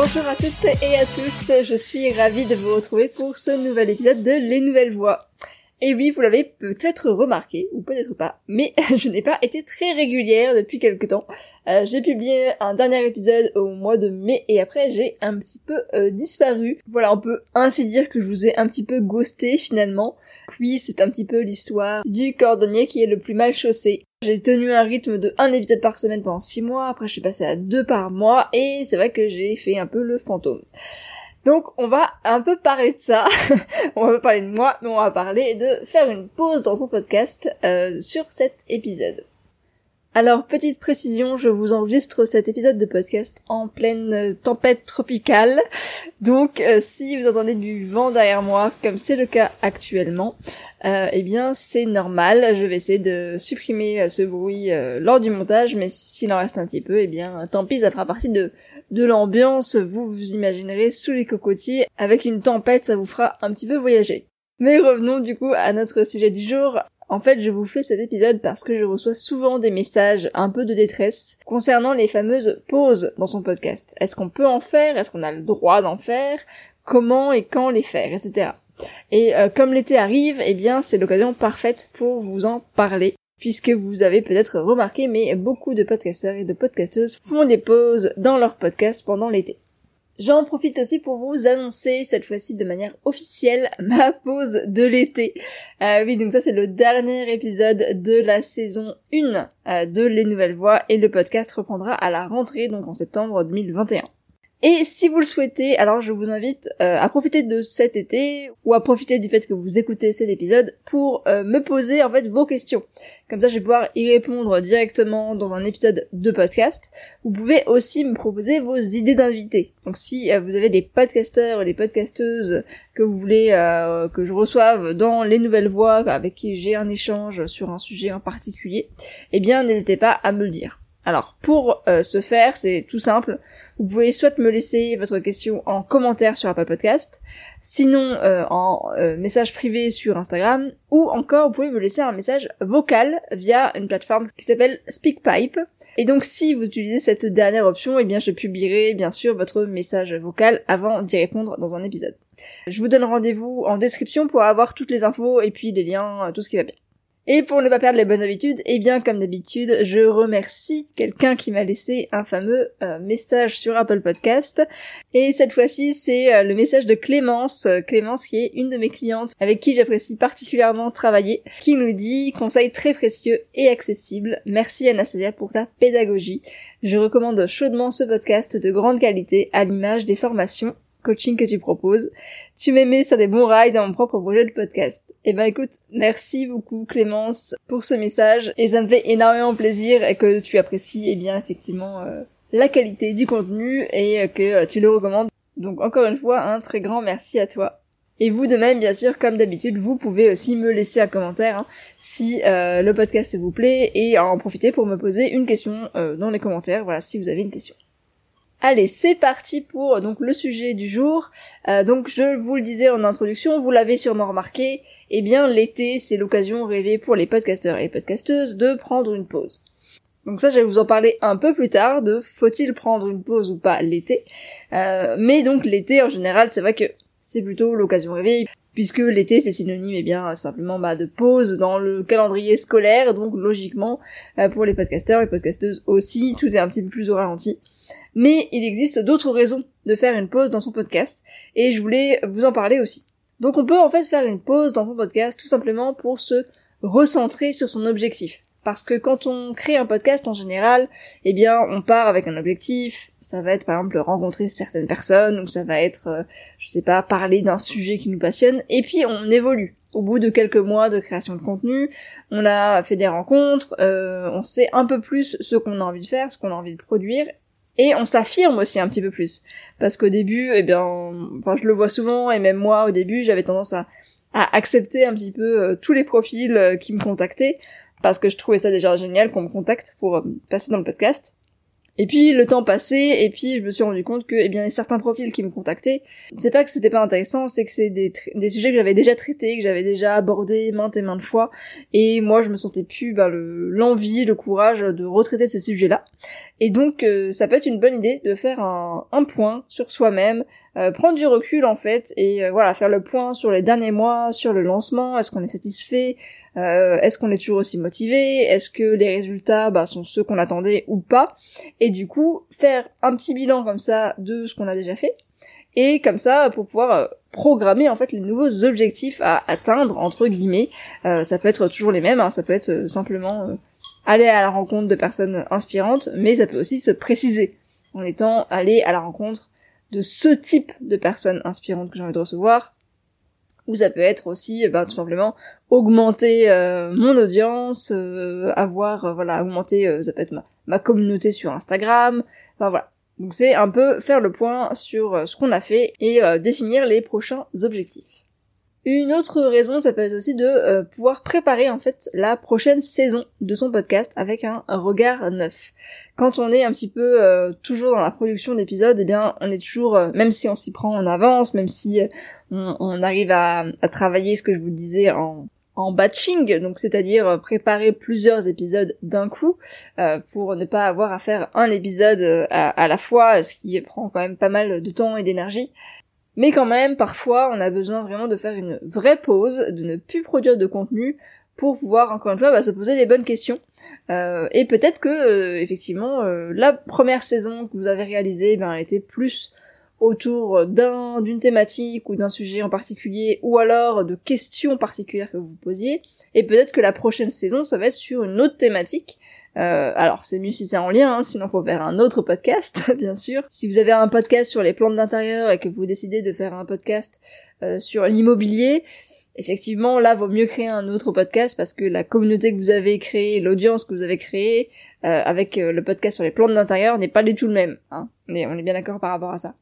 Bonjour à toutes et à tous, je suis ravie de vous retrouver pour ce nouvel épisode de Les Nouvelles Voix. Et oui, vous l'avez peut-être remarqué, ou peut-être pas, mais je n'ai pas été très régulière depuis quelque temps. Euh, j'ai publié un dernier épisode au mois de mai et après j'ai un petit peu euh, disparu. Voilà, on peut ainsi dire que je vous ai un petit peu ghosté finalement. Oui, c'est un petit peu l'histoire du cordonnier qui est le plus mal chaussé. J'ai tenu un rythme de un épisode par semaine pendant six mois, après je suis passée à deux par mois et c'est vrai que j'ai fait un peu le fantôme. Donc on va un peu parler de ça, on va parler de moi, mais on va parler de faire une pause dans son podcast euh, sur cet épisode. Alors, petite précision, je vous enregistre cet épisode de podcast en pleine euh, tempête tropicale. Donc, euh, si vous entendez du vent derrière moi, comme c'est le cas actuellement, euh, eh bien, c'est normal. Je vais essayer de supprimer ce bruit lors du montage, mais s'il en reste un petit peu, eh bien, tant pis, ça fera partie de, de l'ambiance. Vous vous imaginerez sous les cocotiers. Avec une tempête, ça vous fera un petit peu voyager. Mais revenons du coup à notre sujet du jour. En fait, je vous fais cet épisode parce que je reçois souvent des messages un peu de détresse concernant les fameuses pauses dans son podcast. Est-ce qu'on peut en faire? Est-ce qu'on a le droit d'en faire? Comment et quand les faire, etc. Et euh, comme l'été arrive, eh bien, c'est l'occasion parfaite pour vous en parler puisque vous avez peut-être remarqué, mais beaucoup de podcasteurs et de podcasteuses font des pauses dans leur podcast pendant l'été. J'en profite aussi pour vous annoncer cette fois-ci de manière officielle ma pause de l'été. Euh, oui, donc ça c'est le dernier épisode de la saison 1 euh, de Les Nouvelles Voix et le podcast reprendra à la rentrée, donc en septembre 2021. Et si vous le souhaitez, alors je vous invite euh, à profiter de cet été ou à profiter du fait que vous écoutez cet épisode pour euh, me poser en fait vos questions. Comme ça, je vais pouvoir y répondre directement dans un épisode de podcast. Vous pouvez aussi me proposer vos idées d'invités. Donc si euh, vous avez des podcasteurs ou des podcasteuses que vous voulez que je reçoive dans les nouvelles voix avec qui j'ai un échange sur un sujet en particulier, eh bien n'hésitez pas à me le dire. Alors, pour euh, ce faire, c'est tout simple. Vous pouvez soit me laisser votre question en commentaire sur Apple Podcast, sinon euh, en euh, message privé sur Instagram, ou encore vous pouvez me laisser un message vocal via une plateforme qui s'appelle SpeakPipe. Et donc si vous utilisez cette dernière option, eh bien je publierai bien sûr votre message vocal avant d'y répondre dans un épisode. Je vous donne rendez-vous en description pour avoir toutes les infos et puis les liens, tout ce qui va bien. Et pour ne pas perdre les bonnes habitudes, eh bien comme d'habitude, je remercie quelqu'un qui m'a laissé un fameux euh, message sur Apple Podcast. Et cette fois-ci, c'est euh, le message de Clémence, euh, Clémence qui est une de mes clientes avec qui j'apprécie particulièrement travailler, qui nous dit conseil très précieux et accessible. Merci Anastasia pour ta pédagogie. Je recommande chaudement ce podcast de grande qualité à l'image des formations coaching que tu proposes. Tu m'aimais sur des bons rails dans mon propre projet de podcast. Eh ben écoute, merci beaucoup Clémence pour ce message et ça me fait énormément plaisir et que tu apprécies eh bien effectivement euh, la qualité du contenu et euh, que tu le recommandes. Donc encore une fois, un très grand merci à toi. Et vous de même, bien sûr, comme d'habitude, vous pouvez aussi me laisser un commentaire hein, si euh, le podcast vous plaît et en profiter pour me poser une question dans les commentaires. Voilà, si vous avez une question. Allez, c'est parti pour donc le sujet du jour. Euh, donc je vous le disais en introduction, vous l'avez sûrement remarqué, eh bien l'été c'est l'occasion rêvée pour les podcasteurs et les podcasteuses de prendre une pause. Donc ça je vais vous en parler un peu plus tard de faut-il prendre une pause ou pas l'été. Euh, mais donc l'été en général c'est vrai que c'est plutôt l'occasion rêvée puisque l'été c'est synonyme eh bien simplement bah, de pause dans le calendrier scolaire donc logiquement euh, pour les podcasteurs et podcasteuses aussi tout est un petit peu plus au ralenti mais il existe d'autres raisons de faire une pause dans son podcast, et je voulais vous en parler aussi. Donc on peut en fait faire une pause dans son podcast tout simplement pour se recentré sur son objectif. Parce que quand on crée un podcast en général, eh bien, on part avec un objectif. Ça va être par exemple rencontrer certaines personnes, ou ça va être, euh, je sais pas, parler d'un sujet qui nous passionne. Et puis on évolue. Au bout de quelques mois de création de contenu, on a fait des rencontres, euh, on sait un peu plus ce qu'on a envie de faire, ce qu'on a envie de produire, et on s'affirme aussi un petit peu plus. Parce qu'au début, eh bien, enfin, je le vois souvent, et même moi, au début, j'avais tendance à, accepter un petit peu euh, tous les profils euh, qui me contactaient, parce que je trouvais ça déjà génial qu'on me contacte pour euh, passer dans le podcast. Et puis le temps passait, et puis je me suis rendu compte que, eh bien, certains profils qui me contactaient, c'est pas que c'était pas intéressant, c'est que c'est des, sujets que j'avais déjà traités, que j'avais déjà abordés maintes et maintes fois, et moi je me sentais plus ben, l'envie, le, courage de retraiter ces sujets-là. Et donc euh, ça peut être une bonne idée de faire un, un point sur soi-même, euh, prendre du recul en fait, et euh, voilà, faire le point sur les derniers mois, sur le lancement, est-ce qu'on est satisfait, euh, est-ce qu'on est toujours aussi motivé? Est-ce que les résultats bah, sont ceux qu'on attendait ou pas? Et du coup, faire un petit bilan comme ça de ce qu'on a déjà fait. Et comme ça, pour pouvoir euh, programmer en fait les nouveaux objectifs à atteindre entre guillemets. Euh, ça peut être toujours les mêmes, hein. ça peut être simplement aller à la rencontre de personnes inspirantes, mais ça peut aussi se préciser en étant aller à la rencontre de ce type de personnes inspirantes que j'ai envie de recevoir, ou ça peut être aussi ben, tout simplement augmenter euh, mon audience, euh, avoir euh, voilà augmenter ça peut être ma, ma, communauté sur Instagram, enfin voilà. Donc c'est un peu faire le point sur ce qu'on a fait et définir les prochains objectifs. Une autre raison, ça peut être aussi de euh, pouvoir préparer en fait la prochaine saison de son podcast avec un, regard neuf. Quand on est un petit peu euh, toujours dans la production d'épisodes, eh bien on est toujours, euh, même si on s'y prend en avance, même si on, arrive à, travailler ce que je vous disais en, batching, donc c'est-à-dire préparer plusieurs épisodes d'un coup pour ne pas avoir à faire un épisode à, la fois, ce qui prend quand même pas mal de temps et d'énergie. Mais quand même, parfois, on a besoin vraiment de faire une vraie pause, de ne plus produire de contenu pour pouvoir, encore une fois, bah, se poser des bonnes questions. Euh, et peut-être que, euh, effectivement, euh, la première saison que vous avez réalisée, ben, elle était plus autour d'un d'une thématique ou d'un sujet en particulier, ou alors de questions particulières que vous posiez. Et peut-être que la prochaine saison, ça va être sur une autre thématique. Euh, alors c'est mieux si c'est en lien, hein, sinon faut faire un autre podcast, bien sûr. Si vous avez un podcast sur les plantes d'intérieur et que vous décidez de faire un podcast euh, sur l'immobilier, effectivement là vaut mieux créer un autre podcast parce que la communauté que vous avez créée, l'audience que vous avez créée euh, avec le podcast sur les plantes d'intérieur n'est pas du tout le même. Hein. Mais on est bien d'accord par rapport à ça.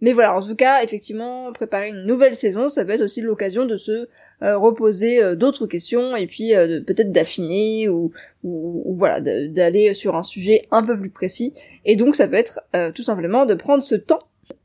Mais voilà, en tout cas, effectivement, préparer une nouvelle saison, ça peut être aussi l'occasion de se euh, reposer euh, d'autres questions et puis euh, peut-être d'affiner ou, ou, voilà, d'aller sur un sujet un peu plus précis. Et donc ça peut être tout simplement de prendre ce temps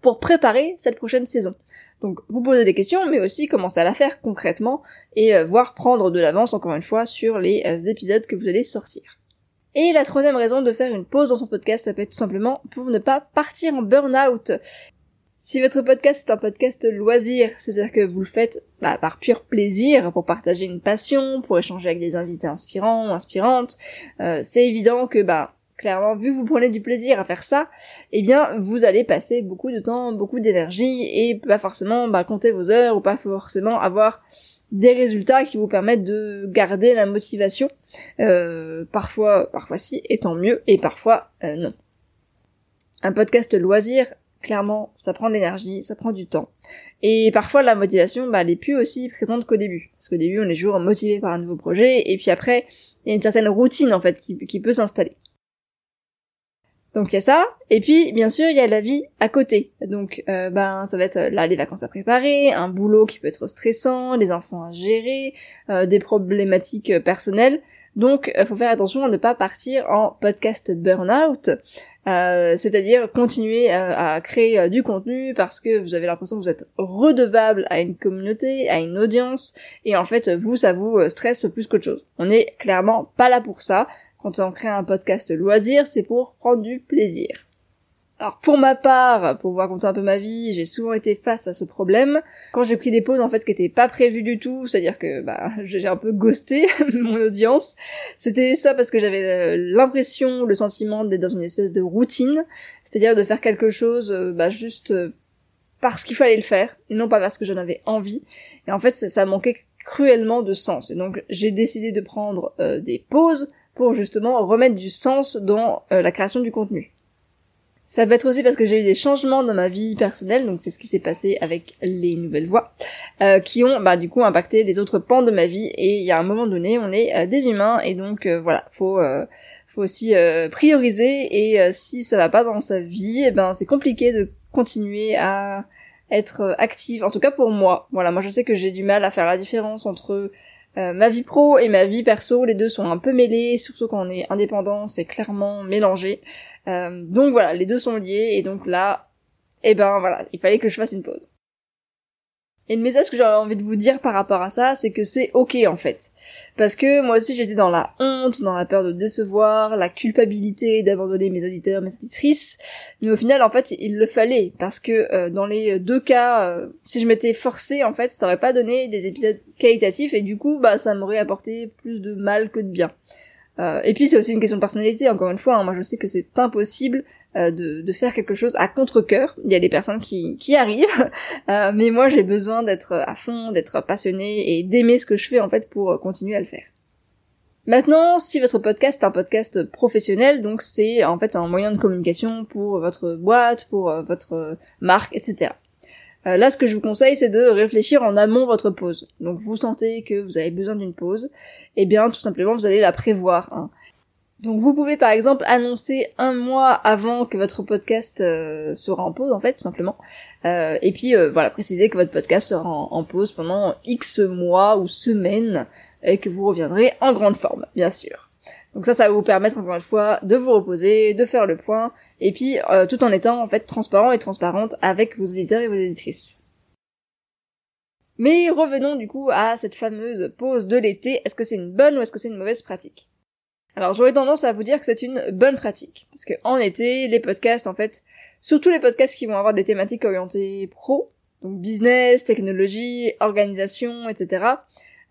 pour préparer cette prochaine saison. Donc vous posez des questions, mais aussi commencer à la faire concrètement et voir prendre de l'avance encore une fois sur les épisodes que vous allez sortir. Et la troisième raison de faire une pause dans son podcast, ça peut être tout simplement pour ne pas partir en burn-out. Si votre podcast est un podcast loisir, c'est-à-dire que vous le faites bah, par pur plaisir, pour partager une passion, pour échanger avec des invités inspirants ou inspirantes, euh, c'est évident que bah clairement, vu que vous prenez du plaisir à faire ça, eh bien, vous allez passer beaucoup de temps, beaucoup d'énergie, et pas forcément bah, compter vos heures, ou pas forcément avoir des résultats qui vous permettent de garder la motivation. Euh, parfois, parfois si, et tant mieux, et parfois euh, non. Un podcast loisir clairement, ça prend de l'énergie, ça prend du temps. Et parfois, la motivation, bah, elle est plus aussi présente qu'au début. Parce qu'au début, on est toujours motivé par un nouveau projet, et puis après, il y a une certaine routine, en fait, qui, peut s'installer. Donc il y a ça, et puis bien sûr il y a la vie à côté. Donc euh, ben ça va être là les vacances à préparer, un boulot qui peut être stressant, les enfants à gérer, euh, des problématiques personnelles. Donc, euh, faut faire attention à ne pas partir en podcast burn-out, euh, c'est-à-dire continuer euh, à, créer du contenu parce que vous avez l'impression que vous êtes redevable à une communauté, à une audience, et en fait, vous, ça vous stresse plus qu'autre chose. On n'est clairement pas là pour ça. Quand on crée un podcast loisir, c'est pour prendre du plaisir. Alors pour ma part, pour vous raconter un peu ma vie, j'ai souvent été face à ce problème. Quand j'ai pris des pauses en fait qui n'étaient pas prévues du tout, c'est-à-dire que bah j'ai un peu ghosté mon audience, c'était ça parce que j'avais euh, l'impression, le sentiment d'être dans une espèce de routine, c'est-à-dire de faire quelque chose euh, bah juste euh, parce qu'il fallait le faire, et non pas parce que j'en avais envie. Et en fait ça, manquait cruellement de sens. Et donc j'ai décidé de prendre des pauses pour justement remettre du sens dans la création du contenu. Ça va être aussi parce que j'ai eu des changements dans ma vie personnelle, donc c'est ce qui s'est passé avec les nouvelles voix, euh, qui ont bah du coup impacté les autres pans de ma vie. Et il y a un moment donné, on est des humains et donc voilà, faut faut aussi prioriser. Et si ça va pas dans sa vie, eh ben c'est compliqué de continuer à être euh, active, en tout cas pour moi. Voilà, moi je sais que j'ai du mal à faire la différence entre euh, ma vie pro et ma vie perso, les deux sont un peu mêlés, surtout quand on est indépendant, c'est clairement mélangé. Euh, donc voilà, les deux sont liés, et donc là, eh ben voilà, il fallait que je fasse une pause. Et le message que j'aurais envie de vous dire par rapport à ça, c'est que c'est ok en fait. Parce que moi aussi j'étais dans la honte, dans la peur de décevoir, la culpabilité d'abandonner mes auditeurs, mes auditrices. Mais au final en fait il le fallait. Parce que euh, dans les deux cas, euh, si je m'étais forcée en fait, ça aurait pas donné des épisodes qualitatifs et du coup bah ça m'aurait apporté plus de mal que de bien. Euh, et puis c'est aussi une question de personnalité, encore une fois, hein. moi je sais que c'est impossible euh, de, faire quelque chose à contre-cœur. Il y a des personnes qui, arrivent, euh, mais moi j'ai besoin d'être à fond, d'être passionné et d'aimer ce que je fais en fait pour continuer à le faire. Maintenant, si votre podcast est un podcast professionnel, donc c'est en fait un moyen de communication pour votre boîte, pour votre marque, etc. Euh, là, ce que je vous conseille, c'est de réfléchir en amont votre pause. Donc, vous sentez que vous avez besoin d'une pause, eh bien, tout simplement, vous allez la prévoir. Hein. Donc, vous pouvez, par exemple, annoncer un mois avant que votre podcast euh, sera en pause, en fait, simplement. Euh, et puis, voilà, préciser que votre podcast sera en pause pendant X mois ou semaines, et que vous reviendrez en grande forme, bien sûr. Donc ça, ça va vous permettre encore une fois de vous reposer, de faire le point, et puis euh, tout en étant en fait transparent et transparente avec vos éditeurs et vos éditrices. Mais revenons du coup à cette fameuse pause de l'été. Est-ce que c'est une bonne ou est-ce que c'est une mauvaise pratique? Alors j'aurais tendance à vous dire que c'est une bonne pratique. Parce que en été, les podcasts, en fait, surtout les podcasts qui vont avoir des thématiques orientées pro, donc business, technologie, organisation, etc.,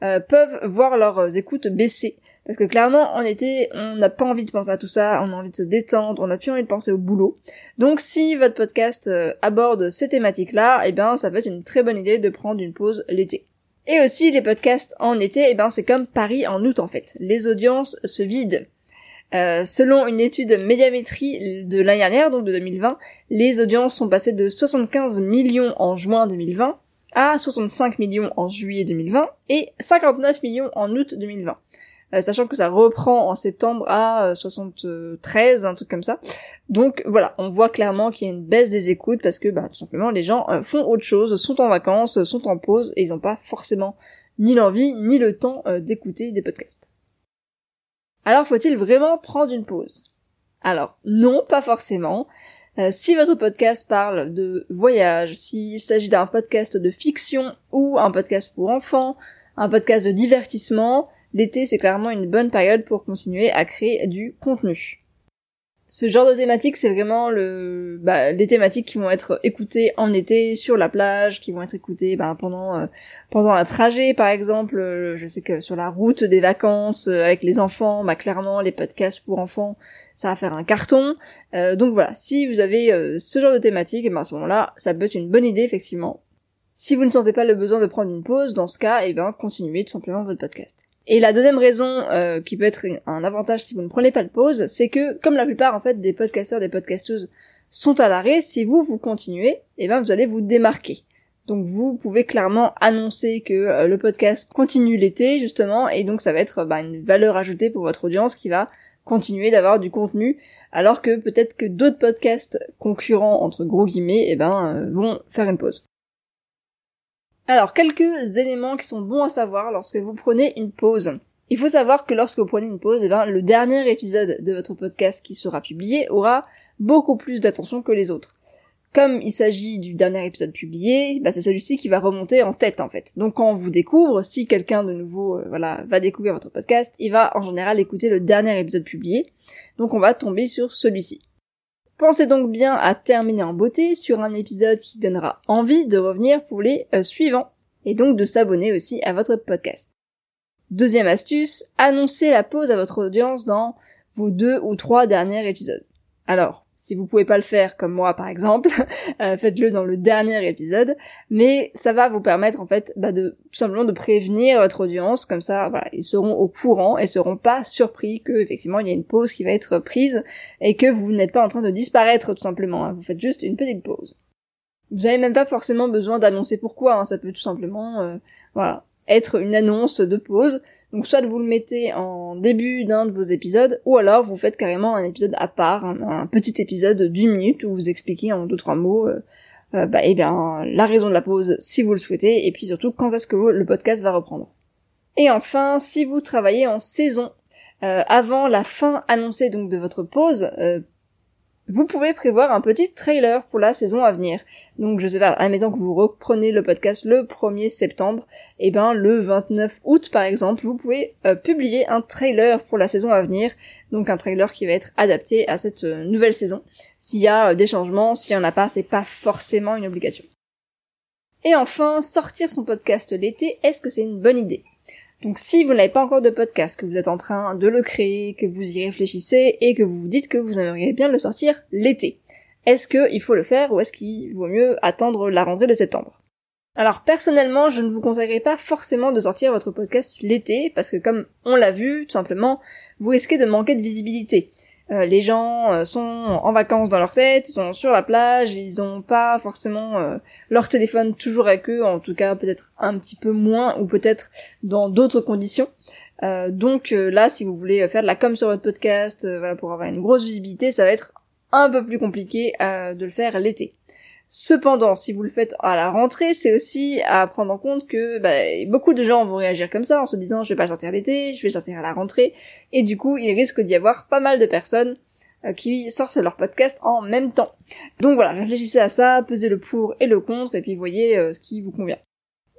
euh, peuvent voir leurs écoutes baisser parce que clairement, en été, on n'a pas envie de penser à tout ça, on a envie de se détendre, on n'a plus envie de penser au boulot. Donc si votre podcast euh, aborde ces thématiques-là, eh ben ça peut être une très bonne idée de prendre une pause l'été. Et aussi les podcasts en été, eh ben c'est comme Paris en août en fait. Les audiences se vident. Euh, selon une étude médiamétrie de l'année dernière, donc de 2020, les audiences sont passées de 75 millions en juin 2020 à 65 millions en juillet 2020 et 59 millions en août 2020. Euh, sachant que ça reprend en septembre à 73, euh, un truc comme ça. Donc voilà, on voit clairement qu'il y a une baisse des écoutes parce que bah, tout simplement les gens euh, font autre chose, sont en vacances, sont en pause et ils n'ont pas forcément ni l'envie ni le temps d'écouter des podcasts. Alors faut-il vraiment prendre une pause? Alors non, pas forcément. si votre podcast parle de voyage, s'il s'agit d'un podcast de fiction ou un podcast pour enfants, un podcast de divertissement, l'été c'est clairement une bonne période pour continuer à créer du contenu. Ce genre de thématique, c'est vraiment le, bah, les thématiques qui vont être écoutées en été sur la plage, qui vont être écoutées bah, pendant euh, pendant un trajet, par exemple. Euh, je sais que sur la route des vacances euh, avec les enfants, bah clairement les podcasts pour enfants, ça va faire un carton. donc voilà, si vous avez ce genre de thématique, et ben à ce moment-là, ça peut être une bonne idée effectivement. Si vous ne sentez pas le besoin de prendre une pause, dans ce cas, et ben continuez tout simplement votre podcast. Et la deuxième raison euh, qui peut être un avantage si vous ne prenez pas de pause, c'est que comme la plupart en fait des podcasteurs, des podcasteuses sont à l'arrêt, si vous vous continuez, eh ben vous allez vous démarquer. Donc vous pouvez clairement annoncer que euh, le podcast continue l'été justement, et donc ça va être bah, une valeur ajoutée pour votre audience qui va continuer d'avoir du contenu, alors que peut-être que d'autres podcasts concurrents entre gros guillemets, et eh ben euh, vont faire une pause. Alors, quelques éléments qui sont bons à savoir lorsque vous prenez une pause. Il faut savoir que lorsque vous prenez une pause, eh ben, le dernier épisode de votre podcast qui sera publié aura beaucoup plus d'attention que les autres. Comme il s'agit du dernier épisode publié, bah, c'est celui-ci qui va remonter en tête en fait. Donc quand on vous découvre, si quelqu'un de nouveau euh, voilà va découvrir votre podcast, il va en général écouter le dernier épisode publié. Donc on va tomber sur celui-ci. Pensez donc bien à terminer en beauté sur un épisode qui donnera envie de revenir pour les euh, suivants, et donc de s'abonner aussi à votre podcast. Deuxième astuce, annoncez la pause à votre audience dans vos deux ou trois derniers épisodes. Alors, Si vous pouvez pas le faire comme moi par exemple, euh, faites-le dans le dernier épisode. Mais ça va vous permettre en fait bah, de tout simplement de prévenir votre audience comme ça. Voilà, ils seront au courant et seront pas surpris que effectivement il y a une pause qui va être prise et que vous n'êtes pas en train de disparaître tout simplement. Hein. Vous faites juste une petite pause. Vous avez même pas forcément besoin d'annoncer pourquoi. Hein. Ça peut tout simplement, euh, voilà, être une annonce de pause. Donc soit vous le mettez en début d'un de vos épisodes, ou alors vous faites carrément un épisode à part, un, petit épisode d'une minute où vous expliquez en deux trois mots, euh, euh, bah, eh bien la raison de la pause si vous le souhaitez, et puis surtout quand est-ce que le podcast va reprendre. Et enfin, si vous travaillez en saison, euh, avant la fin annoncée donc de votre pause, vous pouvez prévoir un petit trailer pour la saison à venir. Donc je sais pas, admettons que vous reprenez le podcast le 1er septembre, et eh ben le 29 août par exemple, vous pouvez euh, publier un trailer pour la saison à venir, donc un trailer qui va être adapté à cette euh, nouvelle saison. S'il y a euh, des changements, s'il y en a pas, c'est pas forcément une obligation. Et enfin, sortir son podcast l'été, est-ce que c'est une bonne idée? Donc si vous n'avez pas encore de podcast, que vous êtes en train de le créer, que vous y réfléchissez et que vous vous dites que vous aimeriez bien le sortir l'été, est-ce qu'il faut le faire ou est-ce qu'il vaut mieux attendre la rentrée de septembre? Alors personnellement, je ne vous conseillerais pas forcément de sortir votre podcast l'été, parce que comme on l'a vu, tout simplement, vous risquez de manquer de visibilité. Euh, les gens euh, sont en vacances dans leur tête, ils sont sur la plage, ils ont pas forcément euh, leur téléphone toujours avec eux, en tout cas peut-être un petit peu moins ou peut-être dans d'autres conditions. donc là, si vous voulez faire de la com sur votre podcast, voilà, pour avoir une grosse visibilité, ça va être un peu plus compliqué de le faire l'été. Cependant, si vous le faites à la rentrée, c'est aussi à prendre en compte que bah, beaucoup de gens vont réagir comme ça en se disant je vais pas sortir l'été, je vais sortir à la rentrée, et du coup il risque d'y avoir pas mal de personnes euh, qui sortent leur podcast en même temps. Donc voilà, réfléchissez à ça, pesez le pour et le contre, et puis voyez euh, ce qui vous convient.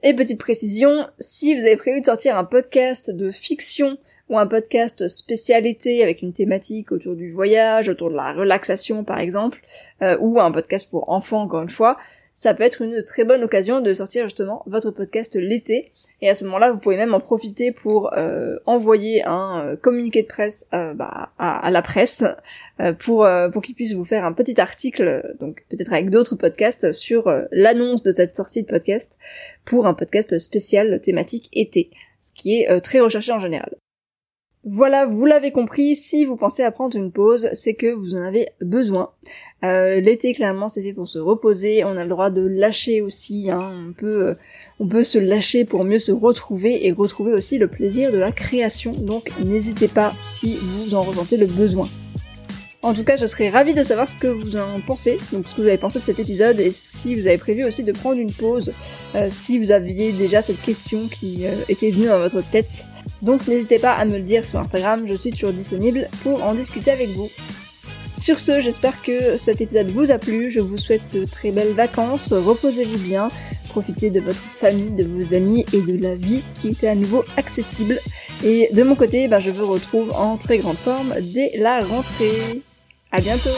Et petite précision, si vous avez prévu de sortir un podcast de fiction ou un podcast spécialité avec une thématique autour du voyage, autour de la relaxation par exemple, euh, ou un podcast pour enfants encore une fois, ça peut être une très bonne occasion de sortir justement votre podcast l'été. Et à ce moment-là, vous pouvez même en profiter pour euh, envoyer un euh, communiqué de presse bah, à, la presse pour pour qu'ils puissent vous faire un petit article, donc peut-être avec d'autres podcasts sur l'annonce de cette sortie de podcast pour un podcast spécial thématique été, ce qui est très recherché en général. Voilà, vous l'avez compris, si vous pensez à prendre une pause, c'est que vous en avez besoin. Euh, L'été, clairement, c'est fait pour se reposer. On a le droit de lâcher aussi. Hein. On peut, euh, on peut se lâcher pour mieux se retrouver et retrouver aussi le plaisir de la création. Donc, n'hésitez pas si vous en ressentez le besoin. En tout cas, je serais ravie de savoir ce que vous en pensez, donc ce que vous avez pensé de cet épisode, et si vous avez prévu aussi de prendre une pause, euh, si vous aviez déjà cette question qui était venue dans votre tête. Donc n'hésitez pas à me le dire sur Instagram, je suis toujours disponible pour en discuter avec vous. Sur ce, j'espère que cet épisode vous a plu, je vous souhaite de très belles vacances, reposez-vous bien, profitez de votre famille, de vos amis et de la vie qui était à nouveau accessible. Et de mon côté, ben, je vous retrouve en très grande forme dès la rentrée. À bientôt